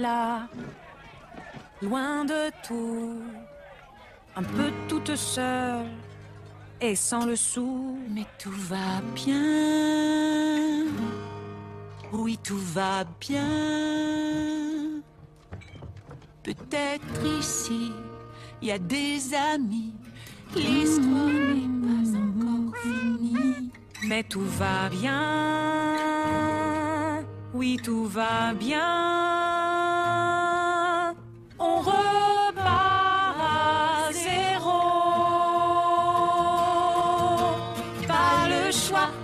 là, loin de tout, un peu toute seule et sans le sou. Mais tout va bien. Oui, tout va bien. Peut-être ici, il y a des amis. L'histoire n'est pas encore finie. Mais tout va bien. Oui, tout va bien.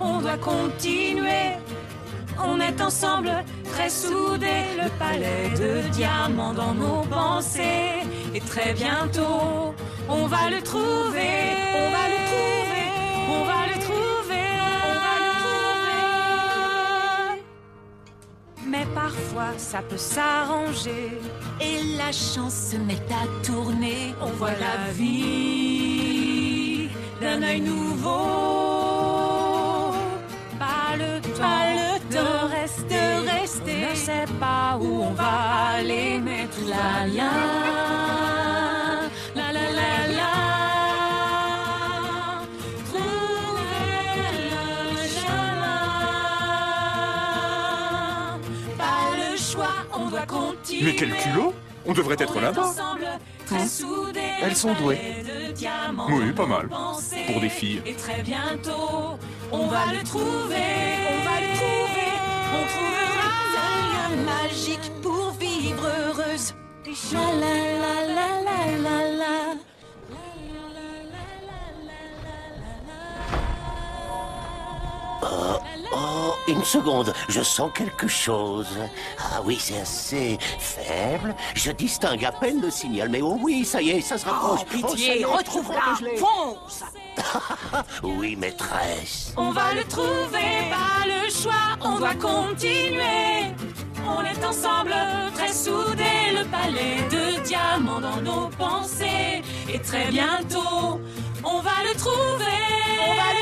On doit continuer. On est ensemble, très soudés, le palais de diamants dans nos pensées. Et très bientôt, on va le trouver, on va le trouver, on va le trouver, on va le trouver. Mais parfois, ça peut s'arranger. Et la chance se met à tourner. On voit la vie d'un œil nouveau. Pas le temps, Pas le de temps rester, de rester. On ne sait pas où on va aller, mais tout va bien. La la la la. Trouver le chemin. Pas le choix, on doit continuer. Mais quel culot On devrait être là-bas. ensemble, très soudés, Elles sont douées. de Oui, pas mal. Pour des filles. Et très bientôt, on va le trouver, on va le trouver, on trouvera Un lieu magique pour vivre heureuse. Une seconde, je sens quelque chose. Ah oui, c'est assez faible. Je distingue à peine le signal, mais oh oui, ça y est, ça se rapproche. Oh, ça y est, retrouve-la, fonce Oui, maîtresse. On va le trouver, pas le choix, on doit continuer. On est ensemble, très soudés, le palais de diamants dans nos pensées. Et très bientôt, on va le trouver. On va le